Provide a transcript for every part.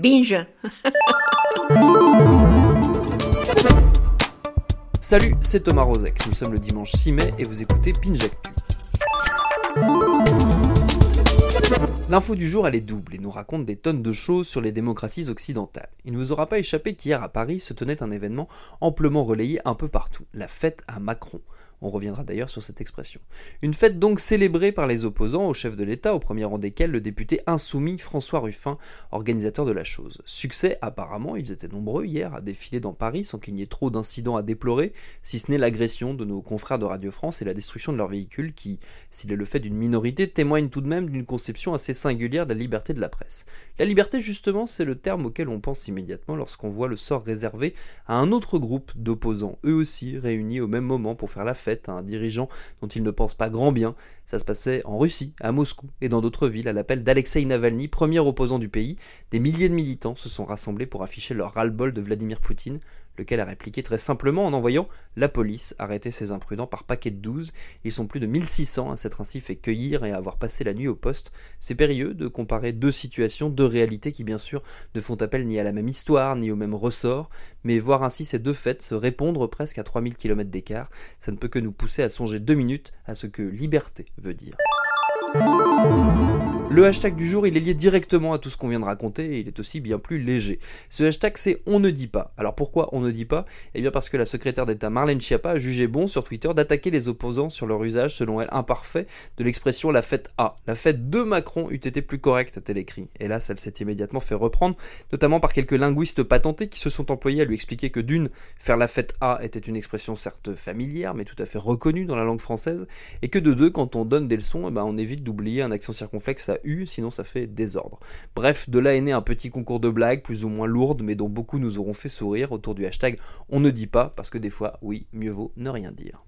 Binge Salut, c'est Thomas Rozek. Nous sommes le dimanche 6 mai et vous écoutez Binge Actu. L'info du jour, elle est double et nous raconte des tonnes de choses sur les démocraties occidentales. Il ne vous aura pas échappé qu'hier à Paris se tenait un événement amplement relayé un peu partout, la fête à Macron. On reviendra d'ailleurs sur cette expression. Une fête donc célébrée par les opposants au chef de l'État, au premier rang desquels le député insoumis François Ruffin, organisateur de la chose. Succès, apparemment, ils étaient nombreux hier à défiler dans Paris sans qu'il n'y ait trop d'incidents à déplorer, si ce n'est l'agression de nos confrères de Radio France et la destruction de leur véhicule qui, s'il est le fait d'une minorité, témoigne tout de même d'une conception assez singulière de la liberté de la presse. La liberté, justement, c'est le terme auquel on pense immédiatement lorsqu'on voit le sort réservé à un autre groupe d'opposants, eux aussi réunis au même moment pour faire la fête un dirigeant dont il ne pense pas grand bien. Ça se passait en Russie, à Moscou et dans d'autres villes à l'appel d'Alexei Navalny, premier opposant du pays. Des milliers de militants se sont rassemblés pour afficher leur ras-le-bol de Vladimir Poutine, lequel a répliqué très simplement en envoyant la police arrêter ces imprudents par paquet de 12. Ils sont plus de 1600 à s'être ainsi fait cueillir et à avoir passé la nuit au poste. C'est périlleux de comparer deux situations, deux réalités qui bien sûr ne font appel ni à la même histoire, ni au même ressort, mais voir ainsi ces deux faits se répondre presque à 3000 km d'écart, ça ne peut que nous pousser à songer deux minutes à ce que liberté veut dire. Le hashtag du jour, il est lié directement à tout ce qu'on vient de raconter et il est aussi bien plus léger. Ce hashtag, c'est On ne dit pas. Alors pourquoi on ne dit pas? Eh bien parce que la secrétaire d'État Marlène Schiappa a jugé bon sur Twitter d'attaquer les opposants sur leur usage, selon elle imparfait, de l'expression la fête A. La fête de Macron eût été plus correcte, a-t-elle écrit. Hélas, elle s'est immédiatement fait reprendre, notamment par quelques linguistes patentés qui se sont employés à lui expliquer que d'une, faire la fête A était une expression certes familière, mais tout à fait reconnue dans la langue française, et que de deux, quand on donne des leçons, eh ben, on évite d'oublier un accent circonflexe à U, sinon ça fait désordre. Bref, de là est né un petit concours de blagues, plus ou moins lourdes, mais dont beaucoup nous auront fait sourire autour du hashtag On ne dit pas, parce que des fois, oui, mieux vaut ne rien dire.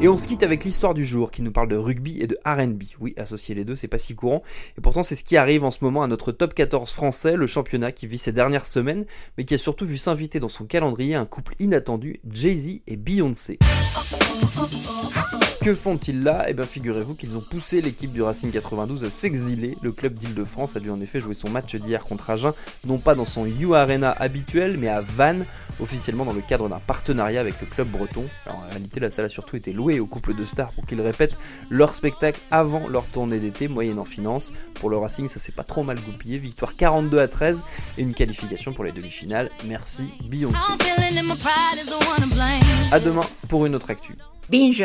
Et on se quitte avec l'histoire du jour qui nous parle de rugby et de RB. Oui, associer les deux, c'est pas si courant. Et pourtant, c'est ce qui arrive en ce moment à notre top 14 français, le championnat qui vit ses dernières semaines, mais qui a surtout vu s'inviter dans son calendrier un couple inattendu, Jay-Z et Beyoncé. Que font-ils là? Eh bien, figurez-vous qu'ils ont poussé l'équipe du Racing 92 à s'exiler. Le club d'Île-de-France a dû en effet jouer son match d'hier contre Agen, non pas dans son U Arena habituel, mais à Vannes, officiellement dans le cadre d'un partenariat avec le club breton. Alors, en réalité, la salle a surtout été louée au couple de stars pour qu'ils répètent leur spectacle avant leur tournée d'été, moyenne finance. Pour le Racing, ça s'est pas trop mal goupillé. Victoire 42 à 13 et une qualification pour les demi-finales. Merci Beyoncé. A demain pour une autre actu. Binge